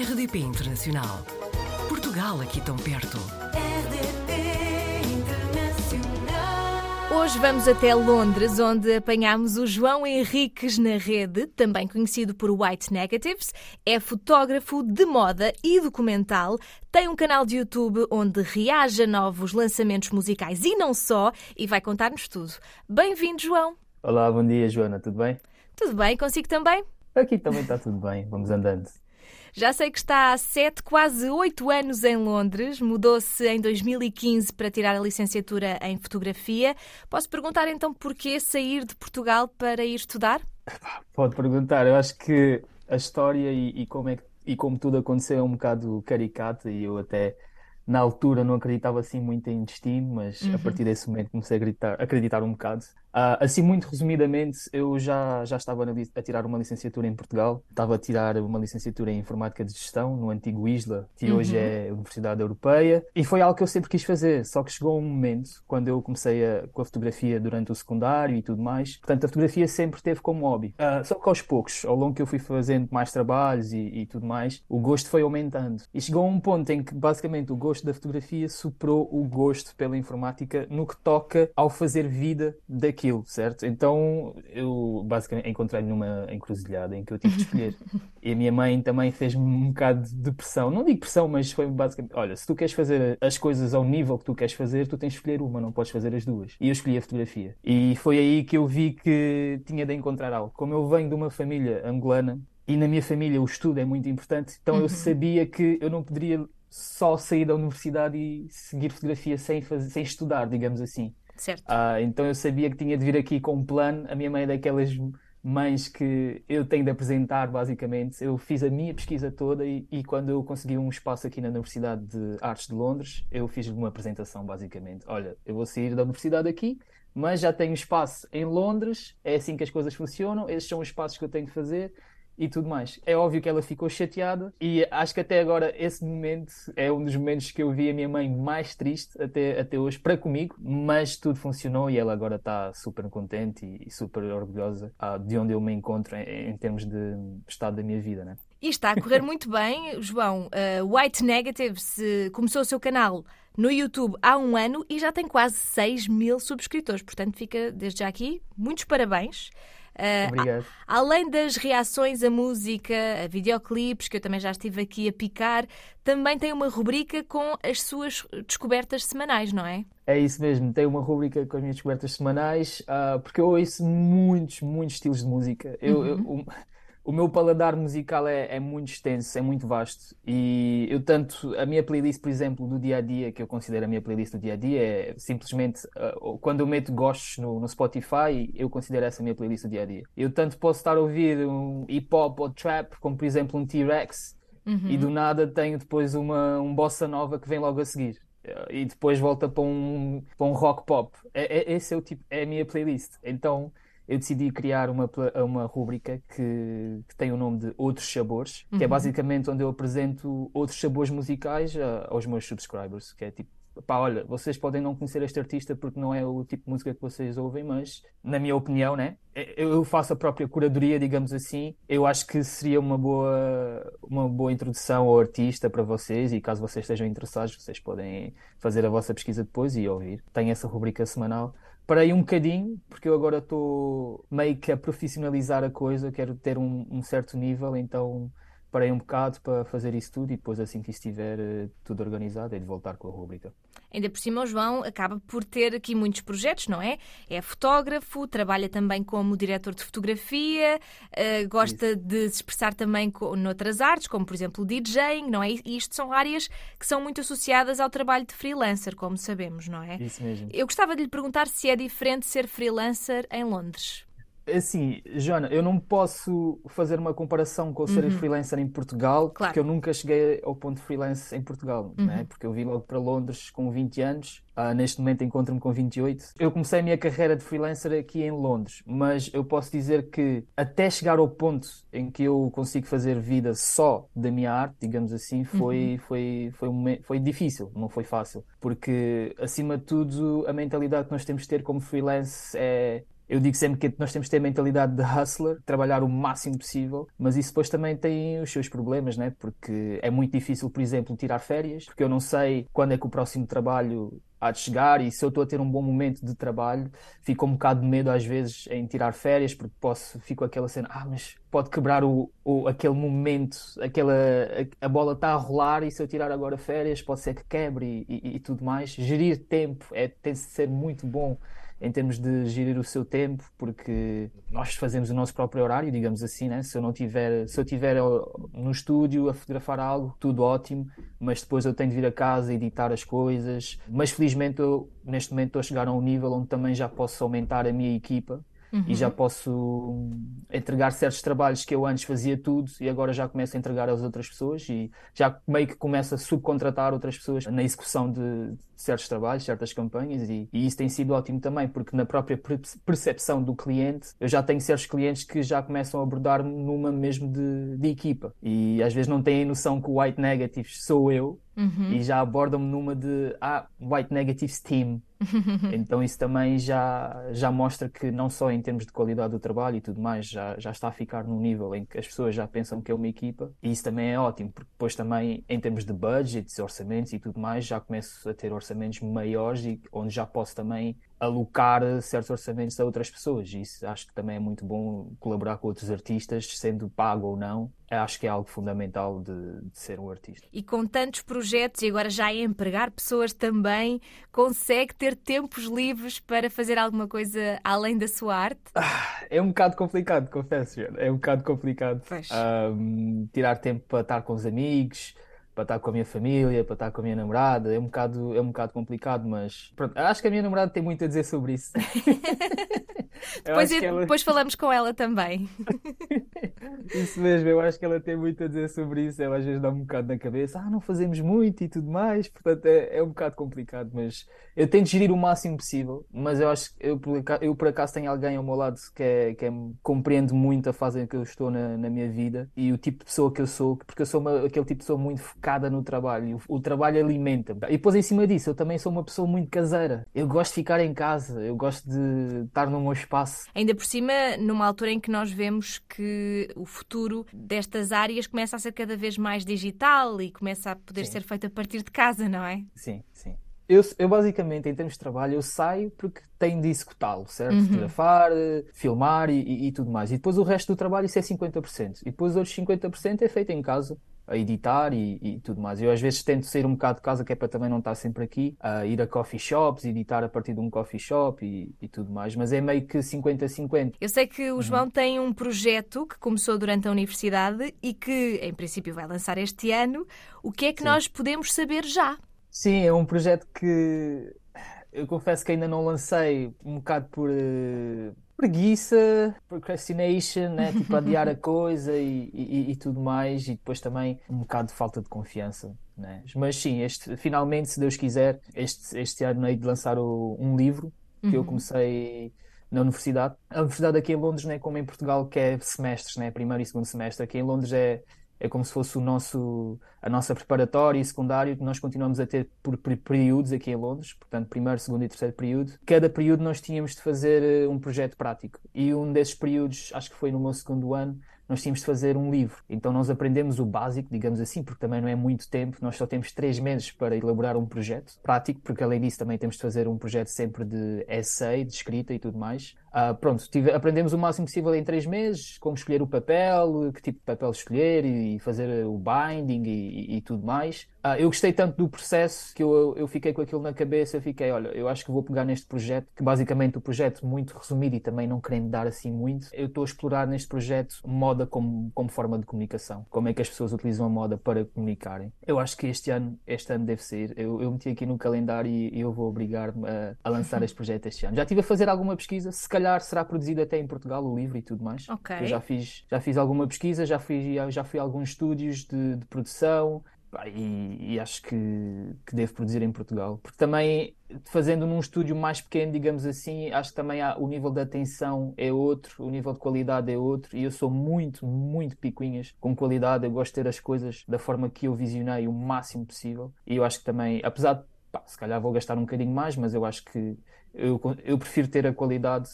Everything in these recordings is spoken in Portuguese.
RDP Internacional. Portugal aqui tão perto. RDP Internacional. Hoje vamos até Londres, onde apanhamos o João Henriques na rede, também conhecido por White Negatives. É fotógrafo de moda e documental. Tem um canal de YouTube onde reage a novos lançamentos musicais e não só, e vai contar-nos tudo. Bem-vindo, João. Olá, bom dia, Joana, tudo bem? Tudo bem? Consigo também? Aqui também está tudo bem, vamos andando. Já sei que está há sete, quase oito anos em Londres. Mudou-se em 2015 para tirar a licenciatura em fotografia. Posso perguntar então porquê sair de Portugal para ir estudar? Pode perguntar, eu acho que a história e, e como é que- e como tudo aconteceu é um bocado caricata e eu até na altura não acreditava assim muito em destino, mas a partir desse momento comecei a acreditar, acreditar um bocado. Ah, assim, muito resumidamente, eu já, já estava na a tirar uma licenciatura em Portugal, estava a tirar uma licenciatura em Informática de Gestão no antigo ISLA, que hoje é a Universidade Europeia, e foi algo que eu sempre quis fazer, só que chegou um momento, quando eu comecei a- com a fotografia durante o secundário e tudo mais, portanto a fotografia sempre teve como hobby. Ah, só que aos poucos, ao longo que eu fui fazendo mais trabalhos e, e tudo mais, o gosto foi aumentando. E chegou a um ponto em que basicamente o gosto da fotografia superou o gosto pela informática no que toca ao fazer vida daquilo, certo? Então eu basicamente encontrei-me numa encruzilhada em que eu tive de escolher. E a minha mãe também fez-me um bocado de pressão. Não digo pressão, mas foi basicamente: olha, se tu queres fazer as coisas ao nível que tu queres fazer, tu tens de escolher uma, não podes fazer as duas. E eu escolhi a fotografia. E foi aí que eu vi que tinha de encontrar algo. Como eu venho de uma família angolana e na minha família o estudo é muito importante, então eu sabia que eu não poderia só sair da universidade e seguir fotografia sem fazer, sem estudar, digamos assim. Certo. Ah, então eu sabia que tinha de vir aqui com um plano. A minha mãe é daquelas mães que eu tenho de apresentar, basicamente. Eu fiz a minha pesquisa toda e, e quando eu consegui um espaço aqui na Universidade de Artes de Londres, eu fiz uma apresentação, basicamente. Olha, eu vou sair da universidade aqui, mas já tenho espaço em Londres, é assim que as coisas funcionam, esses são os passos que eu tenho que fazer e tudo mais. É óbvio que ela ficou chateada e acho que até agora esse momento é um dos momentos que eu vi a minha mãe mais triste até, até hoje para comigo, mas tudo funcionou e ela agora está super contente e, e super orgulhosa ah, de onde eu me encontro em, em termos de estado da minha vida, né? E está a correr muito bem, João. Uh, White Negatives uh, começou o seu canal no YouTube há um ano e já tem quase 6 mil subscritores. Portanto, fica desde já aqui muitos parabéns. Uh, Obrigado. a- além das reações à música, a videoclipes, que eu também já estive aqui a picar, também tem uma rubrica com as suas descobertas semanais, não é? É isso mesmo, tem uma rúbrica com as minhas descobertas semanais, ah, porque eu ouço muitos, muitos estilos de música. Eu, eu- o, meu paladar musical é, é muito extenso, é muito vasto. E eu tanto, a minha playlist, por exemplo, do dia a dia, que eu considero a minha playlist do dia a dia, é simplesmente ah, quando eu meto gostos no, no Spotify, eu considero essa a minha playlist do dia a dia. Eu tanto posso estar a ouvir um hip hop ou trap, como por exemplo um T-Rex, e do nada tenho depois uma, um bossa nova que vem logo a seguir. E depois volta para um, para um rock pop. É, é- esse é o tipo, é a minha playlist. Então eu decidi criar uma, uma rúbrica que, que tem o nome de Outros Sabores, que é basicamente onde eu apresento outros sabores musicais a- aos meus subscribers, que é tipo, pá, olha, vocês podem não conhecer este artista porque não é o tipo de música que vocês ouvem, mas na minha opinião, né? Eu eu faço a própria curadoria, digamos assim. Eu acho que seria uma boa, uma boa introdução ao artista para vocês e caso vocês estejam interessados, vocês podem fazer a vossa pesquisa depois e ouvir. Tenho essa rubrica semanal. Parei um bocadinho, porque eu agora estou meio que a profissionalizar a coisa, quero ter um, um certo nível, então parei um bocado para fazer isso tudo e depois assim que estiver eh, tudo organizado é de voltar com a rubrica. Ainda por cima, o João acaba por ter aqui muitos projetos, não é? É fotógrafo, trabalha também como diretor de fotografia, eh, gosta de se expressar também co- noutras artes, como por exemplo o DJing, não é? E isto são áreas que são muito associadas ao trabalho de freelancer, como sabemos, não é? Isso mesmo. Eu gostava de lhe perguntar se é diferente ser freelancer em Londres. Assim, Joana, eu não posso fazer uma comparação com ser freelancer em Portugal, Uhum. Claro. porque eu nunca cheguei ao ponto de freelance em Portugal, né? Porque eu vim logo para Londres com 20 anos, ah, neste momento encontro-me com 28. Eu comecei a minha carreira de freelancer aqui em Londres, mas eu posso dizer que até chegar ao ponto em que eu consigo fazer vida só da minha arte, digamos assim, foi, foi, foi, um momen- foi difícil, não foi fácil, porque acima de tudo a mentalidade que nós temos de ter como freelance é Eu digo sempre que nós temos que ter a mentalidade de hustler, trabalhar o máximo possível, mas isso depois também tem os seus problemas, né? Porque é muito difícil, por exemplo, tirar férias, porque eu não sei quando é que o próximo trabalho há de chegar e se eu estou a ter um bom momento de trabalho, fico um bocado de medo às vezes em tirar férias, porque posso, fico aquela cena, ah, mas pode quebrar o, o aquele momento, aquela, a, a bola está a rolar e se eu tirar agora férias pode ser que quebre e, e, e tudo mais. Gerir tempo é, tem de ser muito bom em termos de gerir o seu tempo, porque nós fazemos o nosso próprio horário, digamos assim, né? Se eu não tiver, se eu tiver no estúdio a fotografar algo, tudo ótimo, mas depois eu tenho de vir a casa editar as coisas. Mas felizmente eu neste momento estou a chegar a um nível onde também já posso aumentar a minha equipa Uhum. e já posso entregar certos trabalhos que eu antes fazia tudo e agora já começo a entregar às outras pessoas e já meio que começo a subcontratar outras pessoas na execução de certos trabalhos, certas campanhas e, e isso tem sido ótimo também porque na própria percepção do cliente eu já tenho certos clientes que já começam a abordar numa mesmo de, de equipa e às vezes não têm noção que o White Negatives sou eu Uhum. e já abordam-me numa de ah, White Negatives Team. então isso também já, já mostra que não só em termos de qualidade do trabalho e tudo mais, já, já está a ficar num nível em que as pessoas já pensam que é uma equipa e isso também é ótimo, porque depois também em termos de budgets, orçamentos e tudo mais, já começo a ter orçamentos maiores e onde já posso também alocar certos orçamentos a outras pessoas. Isso acho que também é muito bom colaborar com outros artistas, sendo pago ou não. Acho que é algo fundamental de, de ser um artista. E com tantos projetos e agora já a empregar pessoas também, consegue ter tempos livres para fazer alguma coisa além da sua arte? Ah, é um bocado complicado, confesso. É um bocado complicado. Um, tirar tempo para estar com os amigos, para estar com a minha família, para estar com a minha namorada. É um bocado, é um bocado complicado, mas pronto, acho que a minha namorada tem muito a dizer sobre isso. depois, ela... depois falamos com ela também. isso mesmo, eu acho que ela tem muito a dizer sobre isso. Ela às vezes dá um bocado na cabeça, ah, não fazemos muito e tudo mais. Portanto, é, é um bocado complicado, mas eu tento gerir o máximo possível. Mas eu acho que eu, eu por acaso tenho alguém ao meu lado que, é, que é, compreende muito a fase em que eu estou na, na minha vida e o tipo de pessoa que eu sou, porque eu sou uma, aquele tipo de pessoa muito focada no trabalho. O, o trabalho alimenta-me. E depois, em cima disso, eu também sou uma pessoa muito caseira. Eu gosto de ficar em casa, eu gosto de estar no meu espaço. Ainda por cima, numa altura em que nós vemos que o futuro destas áreas começa a ser cada vez mais digital e começa a poder sim. ser feito a partir de casa, não é? Sim, sim. Eu, eu, basicamente, em termos de trabalho, eu saio porque tenho de executá-lo, certo? Uhum. Fotografar, filmar e, e, e, tudo mais. E depois o resto do trabalho, isso é 50%. E depois os outros 50% é feito em casa, a editar e, e, tudo mais. Eu às vezes tento sair um bocado de casa, que é para também não estar sempre aqui, a ir a coffee shops, editar a partir de um coffee shop e, e tudo mais, mas é meio que 50-50. Eu sei que o. João uhum. tem um projeto que começou durante a universidade e que, em princípio, vai lançar este ano. O que é que Sim. nós podemos saber já? Sim, é um projeto que eu confesso que ainda não lancei, um bocado por. Uh preguiça, procrastination, né? tipo adiar a coisa e, e, e, tudo mais, e depois também um bocado de falta de confiança. Né? Mas sim, este, finalmente, se Deus quiser, este, este ano hei de lançar o, um livro que uhum. eu comecei na universidade. A universidade aqui em Londres, né, como em Portugal, que é semestres, né, primeiro e segundo semestre. Aqui em Londres é é como se fosse o nosso, a nossa preparatória e secundário que nós continuamos a ter por períodos aqui em Londres, portanto, primeiro, segundo e terceiro período. Cada período nós tínhamos de fazer eh, um projeto prático. E um desses períodos, acho que foi no meu segundo ano, nós tínhamos de fazer um livro. Então nós aprendemos o básico, digamos assim, porque também não é muito tempo, nós só temos três meses para elaborar um projeto prático, porque além disso também temos de fazer um projeto sempre de essay, de escrita e tudo mais. Uh, pronto, tive, aprendemos o máximo possível em três meses, como escolher o papel, que tipo de papel escolher e fazer o binding e, e, e tudo mais. Uh, eu gostei tanto do processo que eu, eu fiquei com aquilo na cabeça. Fiquei, olha, eu acho que vou pegar neste projeto, que basicamente o projeto, muito resumido e também não querendo dar assim muito, eu estou a explorar neste projeto moda como, como forma de comunicação. Como é que as pessoas utilizam a moda para comunicarem. Eu acho que este ano, este ano deve ser. Eu, eu meti aqui no calendário e, eu vou obrigar-me a, a lançar este projeto este ano. Já estive a fazer alguma pesquisa, se calhar calhar será produzido até em Portugal o livro e tudo mais. Okay. Eu já fiz, já fiz alguma pesquisa, já fui, já fui a alguns estúdios de, de produção e, e, acho que, que devo produzir em Portugal. Porque também, fazendo num estúdio mais pequeno, digamos assim, acho que também há, o nível de atenção é outro, o nível de qualidade é outro, e eu sou muito, muito picuinhas com qualidade. Eu gosto de ter as coisas da forma que eu visionei o máximo possível. E eu acho que também, apesar de, pá, se calhar vou gastar um bocadinho mais, mas eu acho que eu, eu prefiro ter a qualidade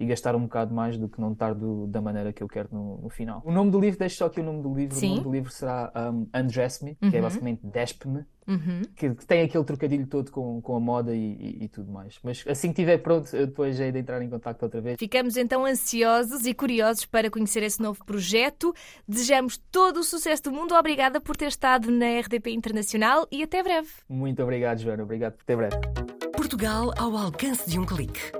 e gastar um bocado mais do que não estar do, da maneira que eu quero no, no, final. O nome do livro, deixo só aqui o nome do livro. Sim. O nome do livro será um, Undress Me, que é basicamente Despe-me. Uhum. Que, que tem aquele trocadilho todo com, com a moda e, e, e tudo mais. Mas assim que estiver pronto, eu depois hei de entrar em contato outra vez. Ficamos então ansiosos e curiosos para conhecer esse novo projeto. Desejamos todo o sucesso do mundo. Obrigada por ter estado na RDP Internacional e até breve. Muito obrigado, Joana. Obrigado por ter breve. Portugal ao alcance de um clique.